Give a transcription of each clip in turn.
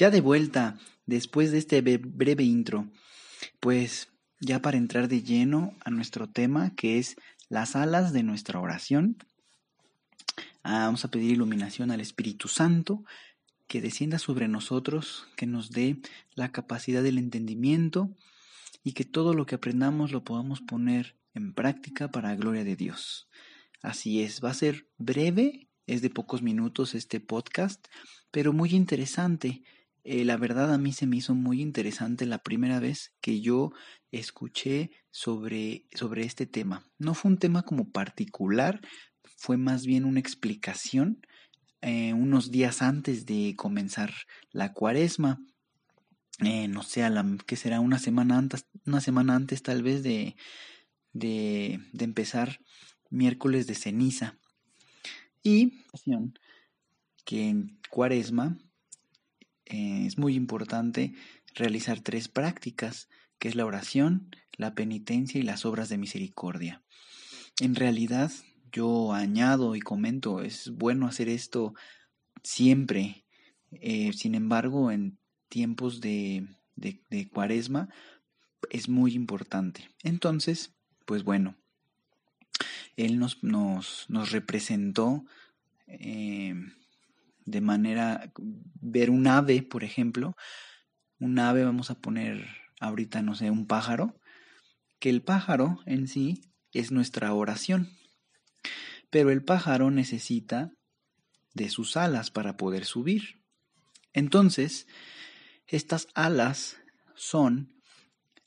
Ya de vuelta, después de este breve intro, pues ya para entrar de lleno a nuestro tema, que es las alas de nuestra oración, ah, vamos a pedir iluminación al Espíritu Santo, que descienda sobre nosotros, que nos dé la capacidad del entendimiento y que todo lo que aprendamos lo podamos poner en práctica para la gloria de Dios. Así es, va a ser breve, es de pocos minutos este podcast, pero muy interesante eh, la verdad a mí se me hizo muy interesante la primera vez que yo escuché sobre, sobre este tema. No fue un tema como particular, fue más bien una explicación eh, unos días antes de comenzar la cuaresma. Eh, no sé, que será una semana antes, una semana antes tal vez de, de, de empezar miércoles de ceniza. Y que en cuaresma eh, es muy importante realizar tres prácticas, que es la oración, la penitencia y las obras de misericordia. En realidad, yo añado y comento, es bueno hacer esto siempre. Eh, sin embargo, en tiempos de, de, cuaresma es muy importante. Entonces, pues bueno, Él nos, nos, nos representó eh, de manera, ver un ave, por ejemplo, un ave, vamos a poner ahorita, no sé, un pájaro, que el pájaro en sí es nuestra oración, pero el pájaro necesita de sus alas para poder subir. Entonces, estas alas son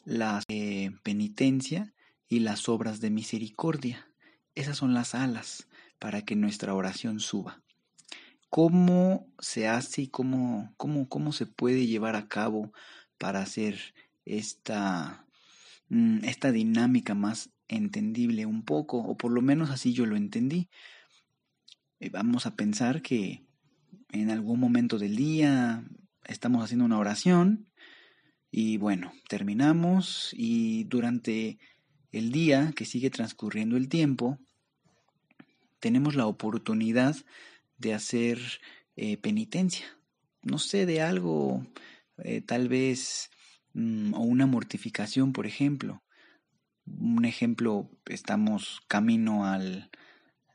de penitencia y las obras de misericordia. Esas son las alas para que nuestra oración suba cómo se hace y cómo, cómo, cómo se puede llevar a cabo para hacer esta, mm, esta dinámica más entendible un poco, o por lo menos así yo lo entendí. Eh, vamos a pensar que en algún momento del día estamos haciendo una oración y bueno, terminamos y durante el día que sigue transcurriendo el tiempo, tenemos la oportunidad de hacer eh, penitencia, no sé, de algo, eh, tal vez, mm, o una mortificación, por ejemplo. Un ejemplo, estamos camino al,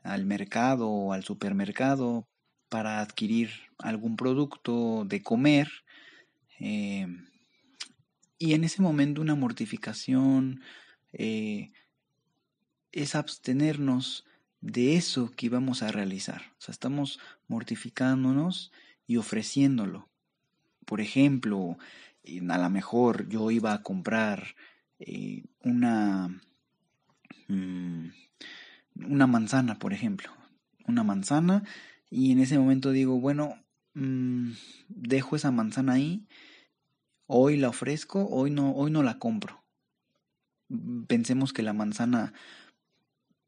al mercado o al supermercado para adquirir algún producto de comer. Eh, y en ese momento una mortificación es abstenernos de eso que íbamos a realizar. O sea, estamos mortificándonos y ofreciéndolo. Por ejemplo, a lo mejor yo iba a comprar eh, una, mm, una manzana, por ejemplo. Una manzana y en ese momento digo, bueno, mm, dejo esa manzana ahí, hoy la ofrezco, hoy no, hoy no la compro. Pensemos que la manzana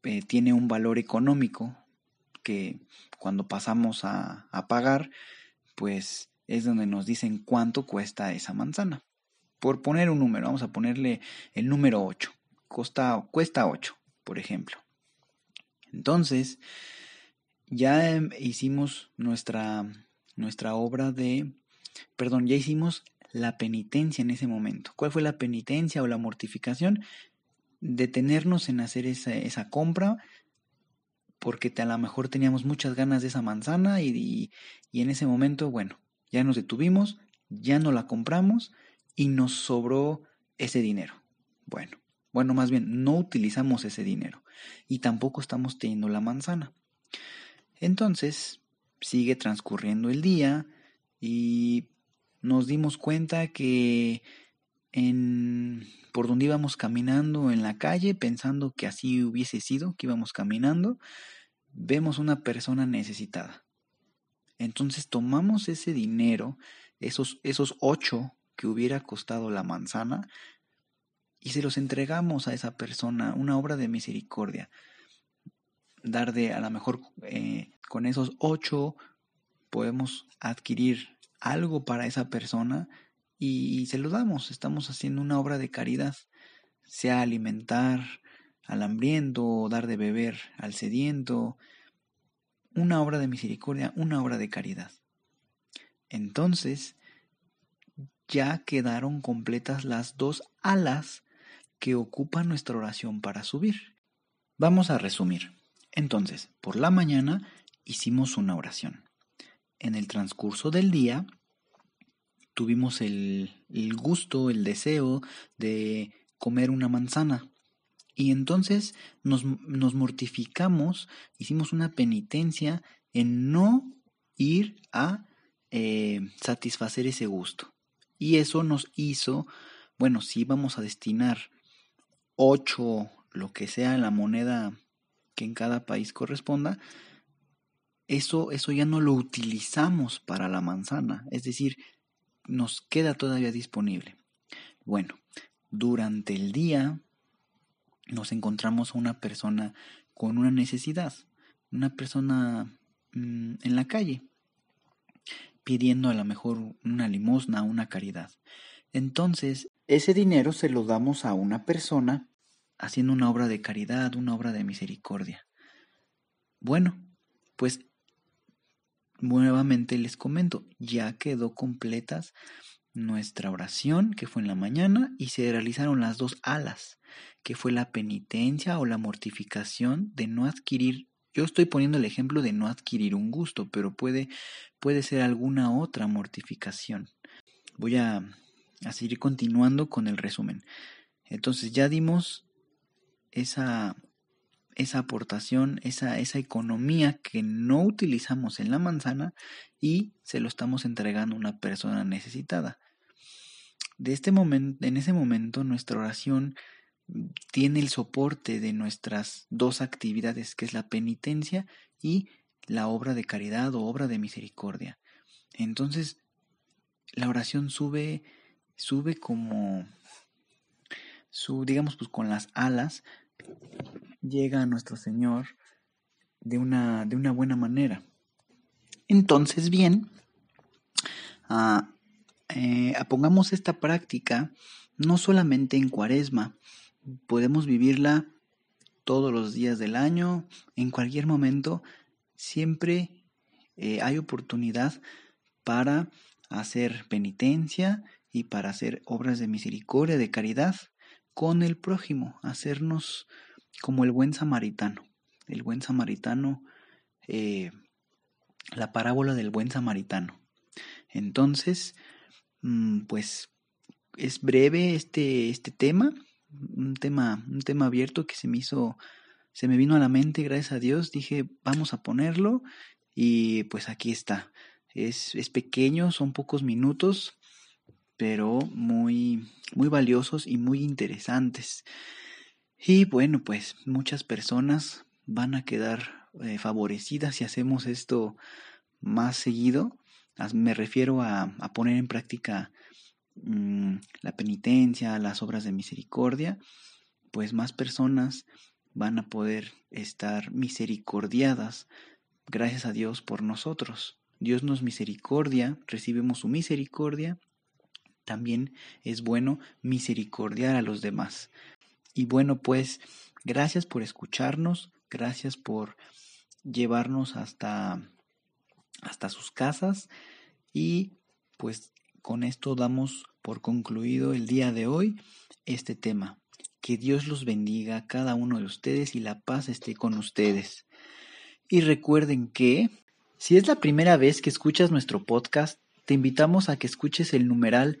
eh, tiene un valor económico que cuando pasamos a, pagar, pues es donde nos dicen cuánto cuesta esa manzana. Por poner un número, vamos a ponerle el número 8. Costa, cuesta 8, por ejemplo. Entonces, ya em, hicimos nuestra, nuestra obra de, perdón, ya hicimos la penitencia en ese momento. ¿Cuál fue la penitencia o la mortificación? Detenernos en hacer esa, esa compra porque a lo mejor teníamos muchas ganas de esa manzana y, y, en ese momento, bueno, ya nos detuvimos, ya no la compramos y nos sobró ese dinero. Bueno, bueno, más bien, no utilizamos ese dinero y tampoco estamos teniendo la manzana. Entonces, sigue transcurriendo el día y nos dimos cuenta que en por donde íbamos caminando en la calle, pensando que así hubiese sido, que íbamos caminando, vemos una persona necesitada. Entonces tomamos ese dinero, esos, esos ocho que hubiera costado la manzana, y se los entregamos a esa persona, una obra de misericordia. Dar de, a lo mejor eh, con esos ocho podemos adquirir algo para esa persona y, se lo damos. Estamos haciendo una obra de caridad, sea alimentar al hambriento, dar de beber al sediento, una obra de misericordia, una obra de caridad. Entonces, ya quedaron completas las dos alas que ocupan nuestra oración para subir. Vamos a resumir. Entonces, por la mañana hicimos una oración. En el transcurso del día tuvimos el, gusto, el deseo de comer una manzana. Y entonces nos, mortificamos, hicimos una penitencia en no ir a eh, satisfacer ese gusto. Y eso nos hizo, bueno, si íbamos a destinar ocho, lo que sea la moneda que en cada país corresponda, eso, eso ya no lo utilizamos para la manzana. Es decir, nos queda todavía disponible. Bueno, durante el día nos encontramos a una persona con una necesidad, una persona mm, en la calle, pidiendo a lo mejor una limosna, una caridad. Entonces, ese dinero se lo damos a una persona haciendo una obra de caridad, una obra de misericordia. Bueno, pues nuevamente les comento, ya quedó completas nuestra oración, que fue en la mañana, y se realizaron las dos alas, que fue la penitencia o la mortificación de no adquirir. Yo estoy poniendo el ejemplo de no adquirir un gusto, pero puede, puede ser alguna otra mortificación. Voy a, a seguir continuando con el resumen. Entonces ya dimos esa esa aportación, esa, esa economía que no utilizamos en la manzana y se lo estamos entregando a una persona necesitada. De este momento, en ese momento nuestra oración tiene el soporte de nuestras dos actividades, que es la penitencia y la obra de caridad o obra de misericordia. Entonces, la oración sube, sube como, su, digamos, pues con las alas llega a nuestro Señor de una, de una buena manera. Entonces, bien, ah, eh, pongamos esta práctica no solamente en cuaresma, podemos vivirla todos los días del año, en cualquier momento, siempre eh, hay oportunidad para hacer penitencia y para hacer obras de misericordia, de caridad con el prójimo, hacernos como el buen samaritano. El buen samaritano, eh, la parábola del buen samaritano. Entonces, mm, pues es breve este, este tema, un tema, un tema abierto que se me hizo, se me vino a la mente, gracias a Dios, dije, vamos a ponerlo y pues aquí está. Es, es pequeño, son pocos minutos, pero muy, muy valiosos y muy interesantes. Y bueno, pues muchas personas van a quedar eh, favorecidas si hacemos esto más seguido. Me refiero a, poner en práctica mm, la penitencia, las obras de misericordia, pues más personas van a poder estar misericordiadas gracias a Dios por nosotros. Dios nos misericordia, recibimos su misericordia, también es bueno misericordiar a los demás. Y bueno, pues gracias por escucharnos, gracias por llevarnos hasta, hasta sus casas y pues con esto damos por concluido el día de hoy este tema. Que Dios los bendiga a cada uno de ustedes y la paz esté con ustedes. Y recuerden que, si es la primera vez que escuchas nuestro podcast, te invitamos a que escuches el numeral